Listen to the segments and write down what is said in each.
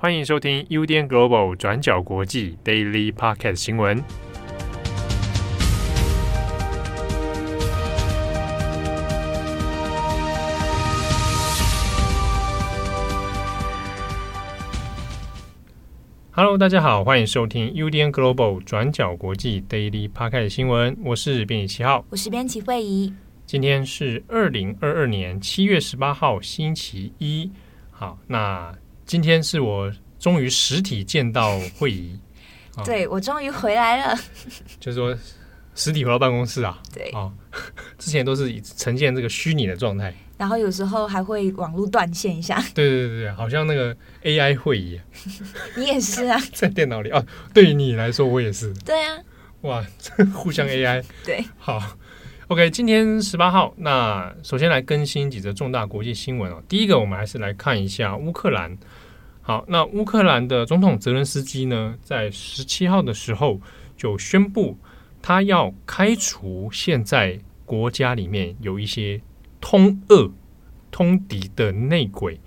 欢迎收听 UDN Global 转角国际 Daily Pocket 新闻。Hello，大家好，欢迎收听 UDN Global 转角国际 Daily Pocket 新闻。我是编辑七号，我是编辑惠仪。今天是二零二二年七月十八号，星期一。好，那。今天是我终于实体见到惠仪，对、哦、我终于回来了，就是说实体回到办公室啊，对，啊，之前都是呈现这个虚拟的状态，然后有时候还会网络断线一下，对对对对，好像那个 AI 会议，你也是啊，在电脑里啊，对于你来说我也是，对啊，哇，互相 AI，对，好，OK，今天十八号，那首先来更新几则重大国际新闻哦，第一个我们还是来看一下乌克兰。好，那乌克兰的总统泽伦斯基呢，在十七号的时候就宣布，他要开除现在国家里面有一些通俄、通敌的内鬼。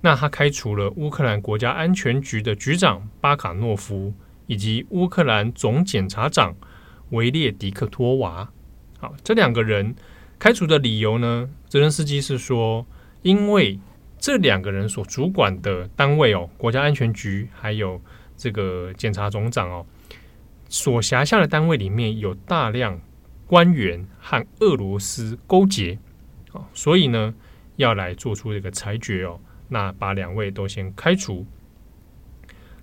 那他开除了乌克兰国家安全局的局长巴卡诺夫，以及乌克兰总检察长维列迪克托娃。好，这两个人开除的理由呢，泽伦斯基是说，因为。这两个人所主管的单位哦，国家安全局还有这个检察总长哦，所辖下的单位里面有大量官员和俄罗斯勾结哦，所以呢要来做出这个裁决哦，那把两位都先开除。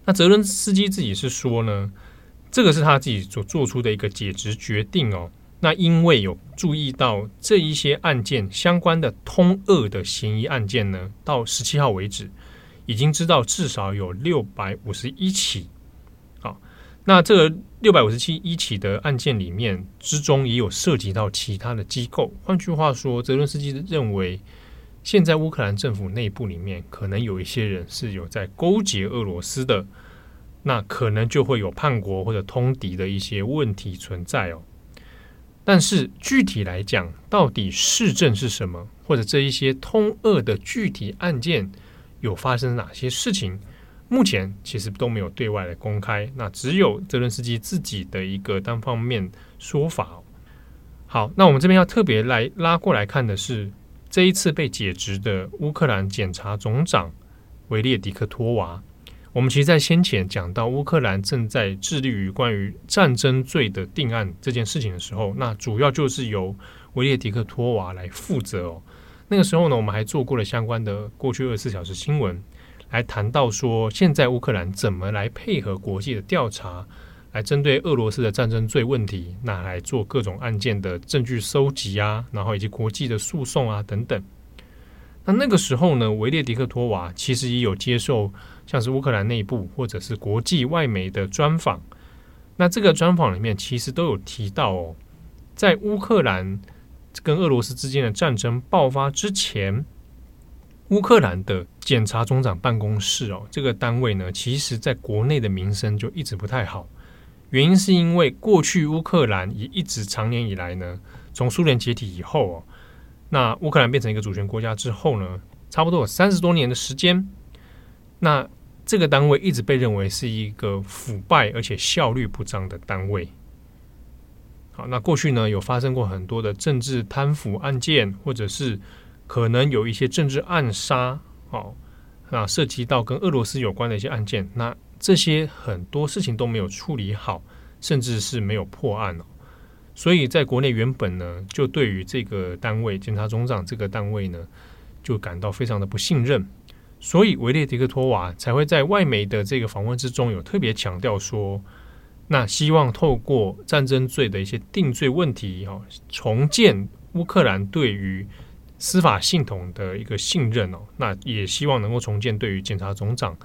那泽伦斯基自己是说呢，这个是他自己所做出的一个解职决定哦。那因为有注意到这一些案件相关的通俄的嫌疑案件呢，到十七号为止，已经知道至少有六百五十一起。好，那这个六百五十七一起的案件里面之中，也有涉及到其他的机构。换句话说，泽伦斯基认为，现在乌克兰政府内部里面可能有一些人是有在勾结俄罗斯的，那可能就会有叛国或者通敌的一些问题存在哦。但是具体来讲，到底市政是什么，或者这一些通恶的具体案件有发生哪些事情，目前其实都没有对外来公开。那只有泽伦斯基自己的一个单方面说法。好，那我们这边要特别来拉过来看的是，这一次被解职的乌克兰检察总长维列迪克托娃。我们其实，在先前讲到乌克兰正在致力于关于战争罪的定案这件事情的时候，那主要就是由维列迪克托娃来负责哦。那个时候呢，我们还做过了相关的过去二十四小时新闻，来谈到说，现在乌克兰怎么来配合国际的调查，来针对俄罗斯的战争罪问题，那来做各种案件的证据收集啊，然后以及国际的诉讼啊等等。那那个时候呢，维列迪克托娃其实也有接受。像是乌克兰内部或者是国际外媒的专访，那这个专访里面其实都有提到哦，在乌克兰跟俄罗斯之间的战争爆发之前，乌克兰的检察总长办公室哦，这个单位呢，其实在国内的名声就一直不太好。原因是因为过去乌克兰也一直长年以来呢，从苏联解体以后哦，那乌克兰变成一个主权国家之后呢，差不多有三十多年的时间，那。这个单位一直被认为是一个腐败而且效率不彰的单位。好，那过去呢，有发生过很多的政治贪腐案件，或者是可能有一些政治暗杀，哦，那涉及到跟俄罗斯有关的一些案件，那这些很多事情都没有处理好，甚至是没有破案哦。所以在国内原本呢，就对于这个单位检察总长这个单位呢，就感到非常的不信任。所以维列迪克托娃才会在外媒的这个访问之中有特别强调说，那希望透过战争罪的一些定罪问题，哈，重建乌克兰对于司法系统的一个信任哦，那也希望能够重建对于检察总长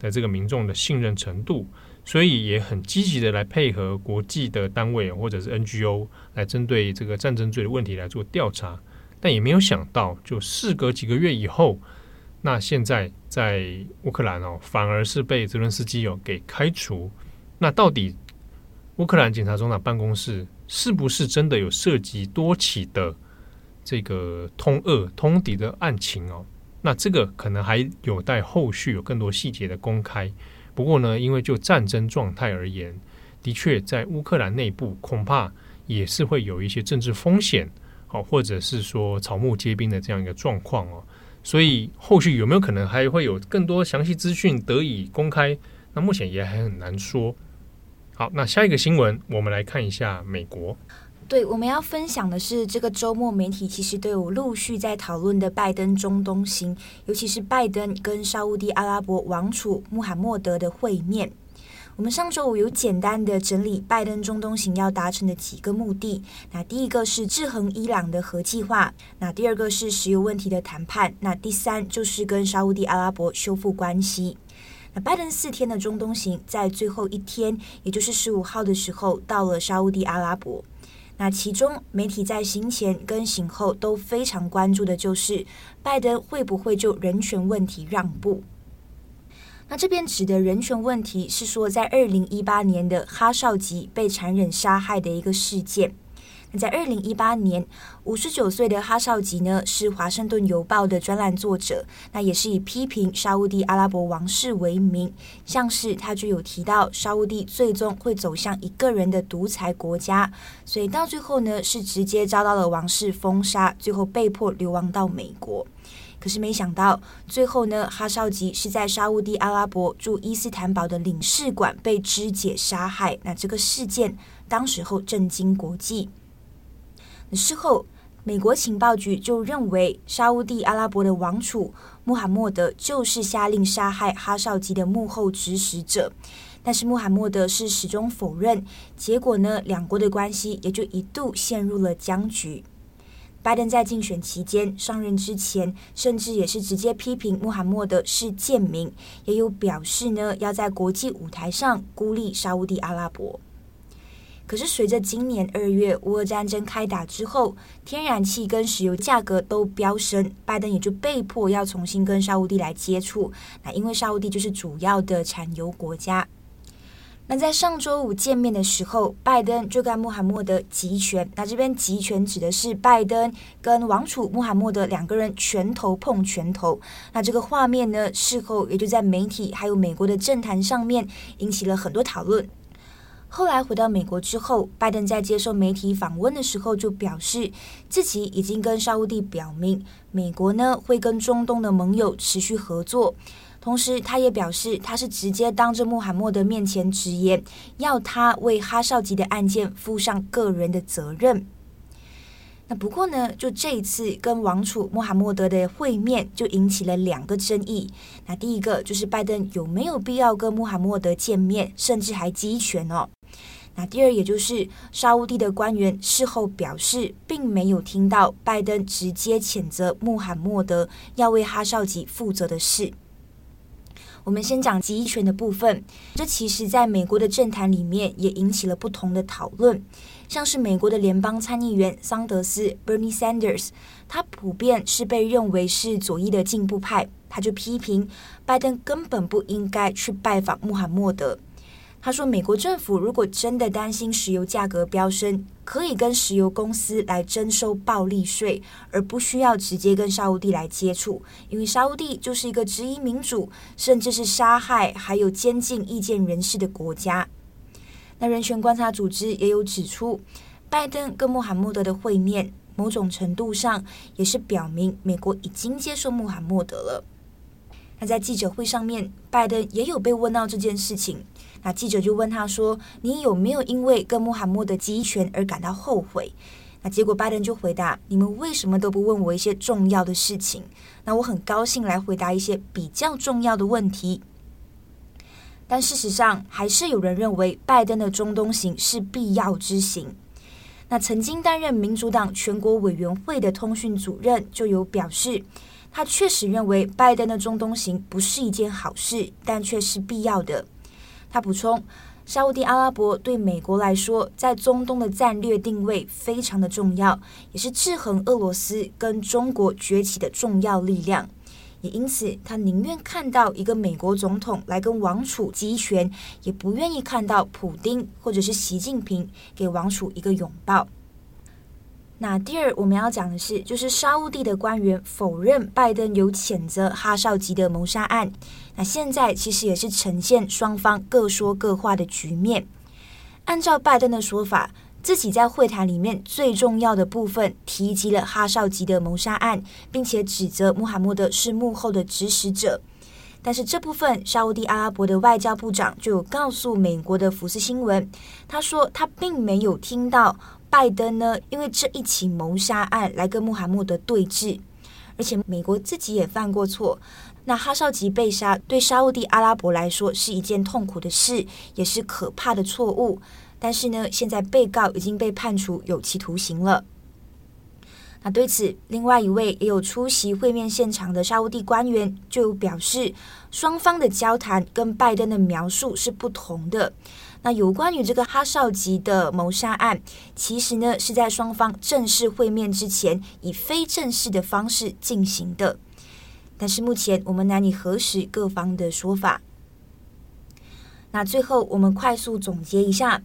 的这个民众的信任程度，所以也很积极的来配合国际的单位或者是 NGO 来针对这个战争罪的问题来做调查，但也没有想到，就事隔几个月以后。那现在在乌克兰哦，反而是被泽伦斯基有给开除。那到底乌克兰检察总长办公室是不是真的有涉及多起的这个通恶通敌的案情哦？那这个可能还有待后续有更多细节的公开。不过呢，因为就战争状态而言，的确在乌克兰内部恐怕也是会有一些政治风险，哦，或者是说草木皆兵的这样一个状况哦。所以后续有没有可能还会有更多详细资讯得以公开？那目前也还很难说。好，那下一个新闻，我们来看一下美国。对，我们要分享的是这个周末媒体其实都有陆续在讨论的拜登中东行，尤其是拜登跟沙乌地阿拉伯王储穆罕默德的会面。我们上周五有简单的整理拜登中东行要达成的几个目的。那第一个是制衡伊朗的核计划，那第二个是石油问题的谈判，那第三就是跟沙乌地阿拉伯修复关系。那拜登四天的中东行在最后一天，也就是十五号的时候到了沙乌地阿拉伯。那其中，媒体在行前跟行后都非常关注的就是拜登会不会就人权问题让步。那这边指的人权问题是说，在二零一八年的哈少吉被残忍杀害的一个事件。在二零一八年，五十九岁的哈绍吉呢是华盛顿邮报的专栏作者，那也是以批评沙乌地阿拉伯王室为名，像是他就有提到沙乌地最终会走向一个人的独裁国家，所以到最后呢是直接遭到了王室封杀，最后被迫流亡到美国。可是没想到最后呢，哈绍吉是在沙乌地阿拉伯驻伊斯坦堡的领事馆被肢解杀害，那这个事件当时候震惊国际。事后，美国情报局就认为沙乌地阿拉伯的王储穆罕默德就是下令杀害哈绍吉的幕后指使者，但是穆罕默德是始终否认。结果呢，两国的关系也就一度陷入了僵局。拜登在竞选期间上任之前，甚至也是直接批评穆罕默德是贱民，也有表示呢要在国际舞台上孤立沙乌地阿拉伯。可是，随着今年二月乌俄战争开打之后，天然气跟石油价格都飙升，拜登也就被迫要重新跟沙乌地来接触。那因为沙乌地就是主要的产油国家。那在上周五见面的时候，拜登就跟穆罕默德集权。那这边集权指的是拜登跟王储穆罕默德两个人拳头碰拳头。那这个画面呢，事后也就在媒体还有美国的政坛上面引起了很多讨论。后来回到美国之后，拜登在接受媒体访问的时候就表示，自己已经跟沙乌地表明，美国呢会跟中东的盟友持续合作。同时，他也表示，他是直接当着穆罕默德面前直言，要他为哈绍吉的案件负上个人的责任。那不过呢，就这一次跟王储穆罕默德的会面，就引起了两个争议。那第一个就是拜登有没有必要跟穆罕默德见面，甚至还集权哦。那第二，也就是沙乌地的官员事后表示，并没有听到拜登直接谴责穆罕默德要为哈绍吉负责的事。我们先讲集权的部分，这其实在美国的政坛里面也引起了不同的讨论。像是美国的联邦参议员桑德斯 （Bernie Sanders），他普遍是被认为是左翼的进步派，他就批评拜登根本不应该去拜访穆罕默德。他说，美国政府如果真的担心石油价格飙升，可以跟石油公司来征收暴利税，而不需要直接跟沙乌地来接触，因为沙乌地就是一个质疑民主，甚至是杀害还有监禁意见人士的国家。那人权观察组织也有指出，拜登跟穆罕默德的会面，某种程度上也是表明美国已经接受穆罕默德了。那在记者会上面，拜登也有被问到这件事情，那记者就问他说：“你有没有因为跟穆罕默德集权而感到后悔？”那结果拜登就回答：“你们为什么都不问我一些重要的事情？那我很高兴来回答一些比较重要的问题。”但事实上，还是有人认为拜登的中东行是必要之行。那曾经担任民主党全国委员会的通讯主任就有表示，他确实认为拜登的中东行不是一件好事，但却是必要的。他补充，沙乌地阿拉伯对美国来说，在中东的战略定位非常的重要，也是制衡俄罗斯跟中国崛起的重要力量。也因此，他宁愿看到一个美国总统来跟王储集权，也不愿意看到普丁或者是习近平给王储一个拥抱。那第二我们要讲的是，就是沙乌地的官员否认拜登有谴责哈绍吉的谋杀案。那现在其实也是呈现双方各说各话的局面。按照拜登的说法，自己在会谈里面最重要的部分提及了哈绍吉的谋杀案，并且指责穆罕默德是幕后的指使者。但是这部分，沙乌地阿拉伯的外交部长就有告诉美国的福斯新闻，他说他并没有听到。拜登呢，因为这一起谋杀案来跟穆罕默德对峙，而且美国自己也犯过错。那哈绍吉被杀，对沙乌地阿拉伯来说是一件痛苦的事，也是可怕的错误。但是呢，现在被告已经被判处有期徒刑了。那对此，另外一位也有出席会面现场的沙乌地官员就表示，双方的交谈跟拜登的描述是不同的。那有关于这个哈少吉的谋杀案，其实呢是在双方正式会面之前，以非正式的方式进行的。但是目前我们难以核实各方的说法。那最后我们快速总结一下。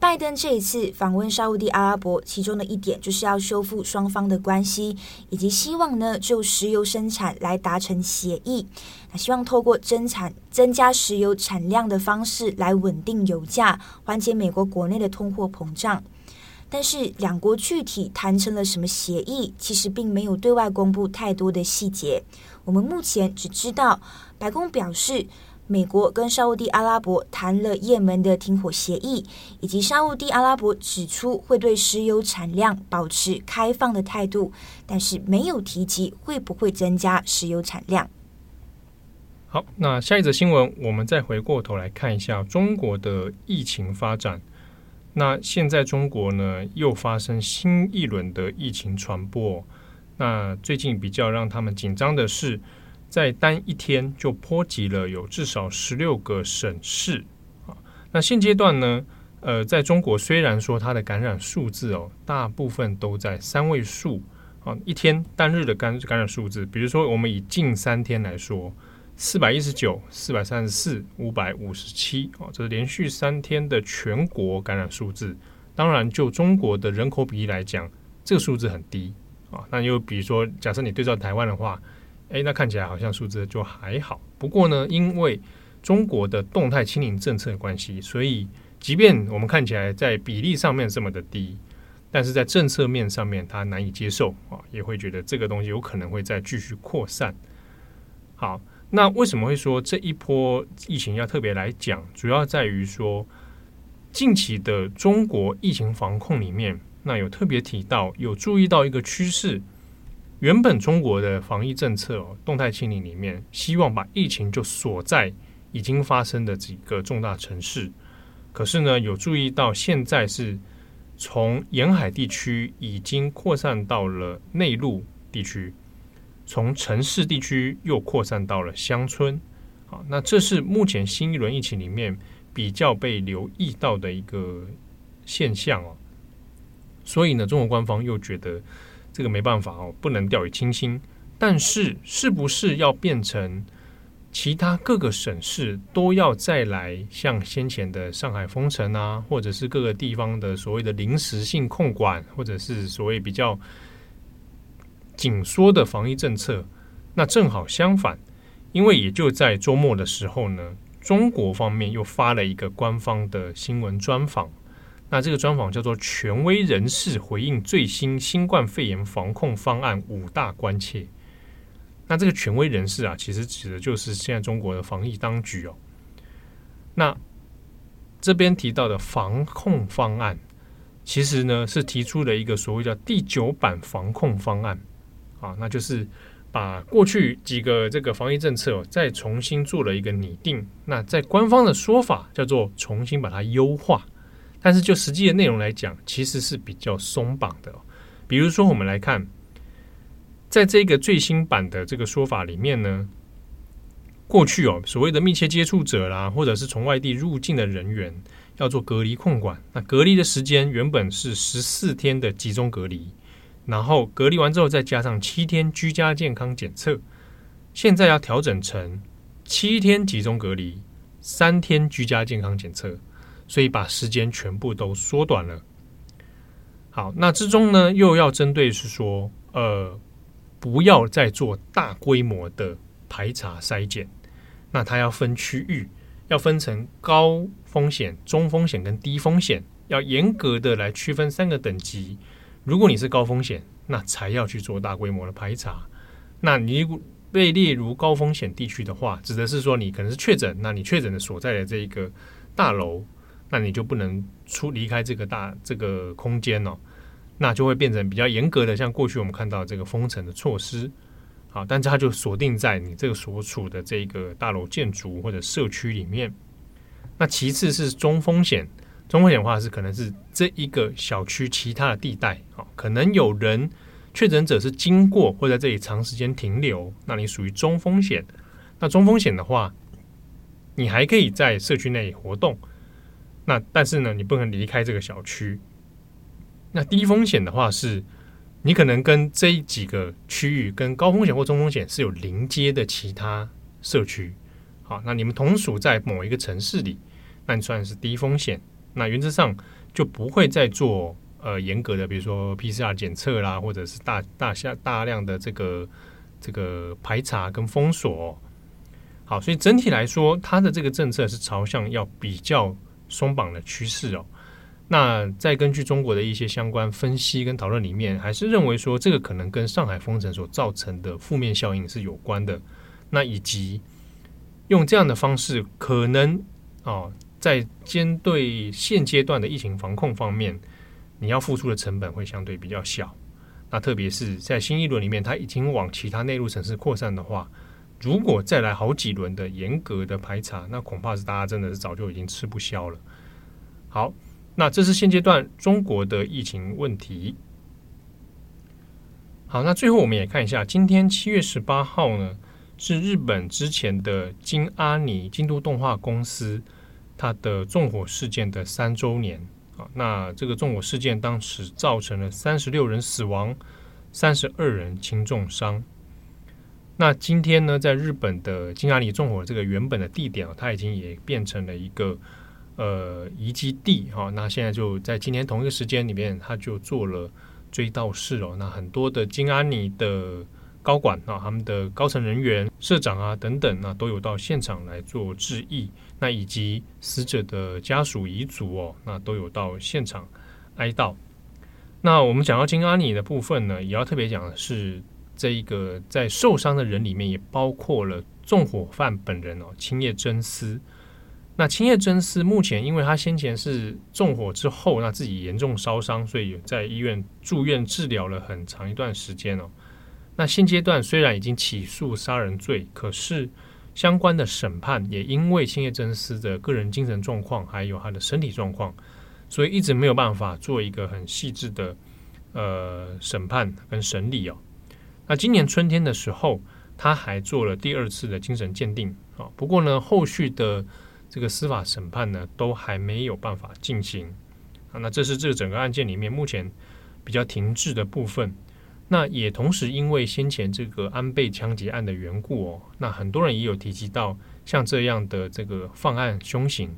拜登这一次访问沙乌地阿拉伯，其中的一点就是要修复双方的关系，以及希望呢就石油生产来达成协议。那希望透过增产、增加石油产量的方式来稳定油价，缓解美国国内的通货膨胀。但是两国具体谈成了什么协议，其实并没有对外公布太多的细节。我们目前只知道白宫表示。美国跟沙乌地阿拉伯谈了也门的停火协议，以及沙乌地阿拉伯指出会对石油产量保持开放的态度，但是没有提及会不会增加石油产量。好，那下一则新闻，我们再回过头来看一下中国的疫情发展。那现在中国呢，又发生新一轮的疫情传播。那最近比较让他们紧张的是。在单一天就波及了有至少十六个省市啊。那现阶段呢，呃，在中国虽然说它的感染数字哦，大部分都在三位数啊，一天单日的感感染数字，比如说我们以近三天来说，四百一十九、四百三十四、五百五十七啊，这是连续三天的全国感染数字。当然，就中国的人口比例来讲，这个数字很低啊。那又比如说，假设你对照台湾的话。诶，那看起来好像数字就还好。不过呢，因为中国的动态清零政策关系，所以即便我们看起来在比例上面这么的低，但是在政策面上面它难以接受啊，也会觉得这个东西有可能会再继续扩散。好，那为什么会说这一波疫情要特别来讲？主要在于说近期的中国疫情防控里面，那有特别提到，有注意到一个趋势。原本中国的防疫政策哦，动态清零里面，希望把疫情就锁在已经发生的几个重大城市。可是呢，有注意到现在是从沿海地区已经扩散到了内陆地区，从城市地区又扩散到了乡村。好，那这是目前新一轮疫情里面比较被留意到的一个现象哦。所以呢，中国官方又觉得。这个没办法哦，不能掉以轻心。但是，是不是要变成其他各个省市都要再来像先前的上海封城啊，或者是各个地方的所谓的临时性控管，或者是所谓比较紧缩的防疫政策？那正好相反，因为也就在周末的时候呢，中国方面又发了一个官方的新闻专访。那这个专访叫做“权威人士回应最新新冠肺炎防控方案五大关切”。那这个权威人士啊，其实指的就是现在中国的防疫当局哦。那这边提到的防控方案，其实呢是提出了一个所谓叫第九版防控方案啊，那就是把过去几个这个防疫政策，再重新做了一个拟定。那在官方的说法叫做重新把它优化。但是就实际的内容来讲，其实是比较松绑的。比如说，我们来看，在这个最新版的这个说法里面呢，过去哦，所谓的密切接触者啦，或者是从外地入境的人员要做隔离控管，那隔离的时间原本是十四天的集中隔离，然后隔离完之后再加上七天居家健康检测，现在要调整成七天集中隔离，三天居家健康检测。所以把时间全部都缩短了。好，那之中呢，又要针对是说，呃，不要再做大规模的排查筛检，那它要分区域，要分成高风险、中风险跟低风险，要严格的来区分三个等级。如果你是高风险，那才要去做大规模的排查。那你被列入高风险地区的话，指的是说你可能是确诊，那你确诊的所在的这一个大楼，那你就不能出离开这个大这个空间哦。那就会变成比较严格的，像过去我们看到这个封城的措施，好，但是它就锁定在你这个所处的这个大楼建筑或者社区里面。那其次是中风险，中风险的话是可能是这一个小区其他的地带，好，可能有人确诊者是经过或在这里长时间停留，那你属于中风险。那中风险的话，你还可以在社区内活动，那但是呢，你不能离开这个小区。那低风险的话是，你可能跟这几个区域跟高风险或中风险是有临接的其他社区，好，那你们同属在某一个城市里，那你算是低风险。那原则上就不会再做呃严格的，比如说 PCR 检测啦，或者是大大下大量的这个这个排查跟封锁。好，所以整体来说，它的这个政策是朝向要比较松绑的趋势哦。那再根据中国的一些相关分析跟讨论里面，还是认为说这个可能跟上海封城所造成的负面效应是有关的。那以及用这样的方式，可能哦，在针对现阶段的疫情防控方面，你要付出的成本会相对比较小。那特别是在新一轮里面，它已经往其他内陆城市扩散的话，如果再来好几轮的严格的排查，那恐怕是大家真的是早就已经吃不消了。好。那这是现阶段中国的疫情问题。好，那最后我们也看一下，今天七月十八号呢，是日本之前的京阿尼京都动画公司它的纵火事件的三周年啊。那这个纵火事件当时造成了三十六人死亡，三十二人轻重伤。那今天呢，在日本的金阿里纵火这个原本的地点啊，它已经也变成了一个。呃，遗迹地哈，那现在就在今天同一个时间里面，他就做了追悼式哦。那很多的金阿里的高管啊，他们的高层人员、社长啊等等，那都有到现场来做致意。那以及死者的家属遗族哦，那都有到现场哀悼。那我们讲到金阿里的部分呢，也要特别讲的是，这一个在受伤的人里面，也包括了纵火犯本人哦，青叶真司。那青叶真司目前，因为他先前是纵火之后，那自己严重烧伤，所以在医院住院治疗了很长一段时间哦。那现阶段虽然已经起诉杀人罪，可是相关的审判也因为青叶真司的个人精神状况还有他的身体状况，所以一直没有办法做一个很细致的呃审判跟审理哦。那今年春天的时候，他还做了第二次的精神鉴定啊。不过呢，后续的这个司法审判呢，都还没有办法进行啊。那这是这个整个案件里面目前比较停滞的部分。那也同时因为先前这个安倍枪击案的缘故哦，那很多人也有提及到像这样的这个犯案凶行，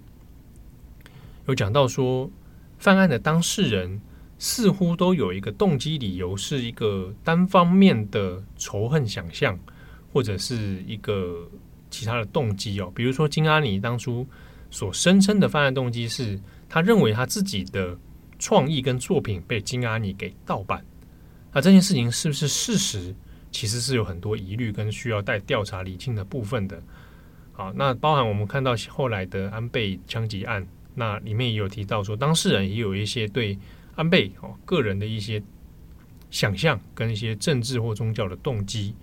有讲到说犯案的当事人似乎都有一个动机理由，是一个单方面的仇恨想象，或者是一个。其他的动机哦，比如说金阿尼当初所声称的犯案动机是，他认为他自己的创意跟作品被金阿尼给盗版，那这件事情是不是事实，其实是有很多疑虑跟需要待调查厘清的部分的。好，那包含我们看到后来的安倍枪击案，那里面也有提到说，当事人也有一些对安倍哦个人的一些想象跟一些政治或宗教的动机。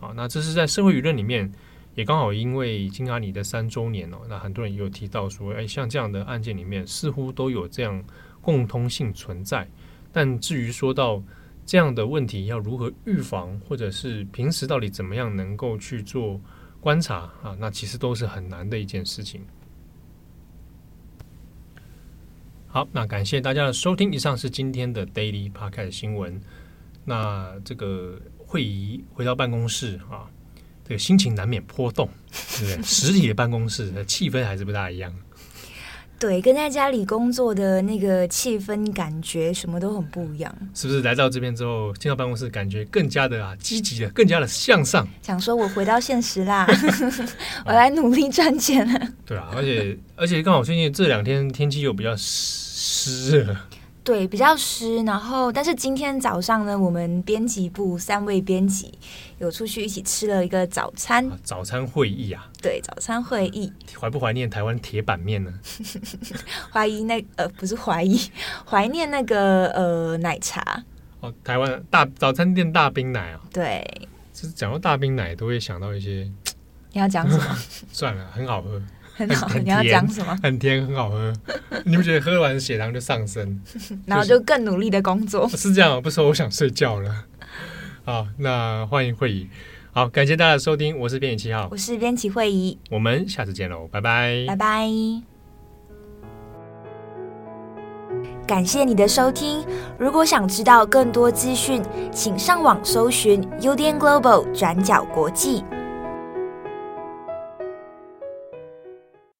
好，那这是在社会舆论里面。也刚好因为金阿尼的三周年哦，那很多人有提到说，哎，像这样的案件里面似乎都有这样共通性存在。但至于说到这样的问题要如何预防，或者是平时到底怎么样能够去做观察啊，那其实都是很难的一件事情。好，那感谢大家的收听，以上是今天的 Daily Podcast 新闻。那这个会议回到办公室啊。这个心情难免波动，对不对？实体的办公室的气氛还是不大一样。对，跟在家里工作的那个气氛感觉什么都很不一样。是不是来到这边之后，进到办公室感觉更加的啊积极的，更加的向上？想说我回到现实啦，我来努力赚钱了。对啊，而且而且刚好最近这两天天气又比较湿热。对，比较湿。然后，但是今天早上呢，我们编辑部三位编辑有出去一起吃了一个早餐。啊、早餐会议啊？对，早餐会议。怀不怀念台湾铁板面呢？怀疑那呃，不是怀疑，怀念那个呃奶茶。哦，台湾大早餐店大冰奶啊。对。就是讲到大冰奶，都会想到一些。你要讲什么？算了，很好喝。很好，很你要讲什么？很甜，很好喝。你不觉得喝完血糖就上升，然后就更努力的工作？是这样，不说我想睡觉了。好，那欢迎会议。好，感谢大家的收听，我是编辑七号，我是编辑会议，我们下次见喽，拜拜，拜拜。感谢你的收听。如果想知道更多资讯，请上网搜寻 UDN Global 转角国际。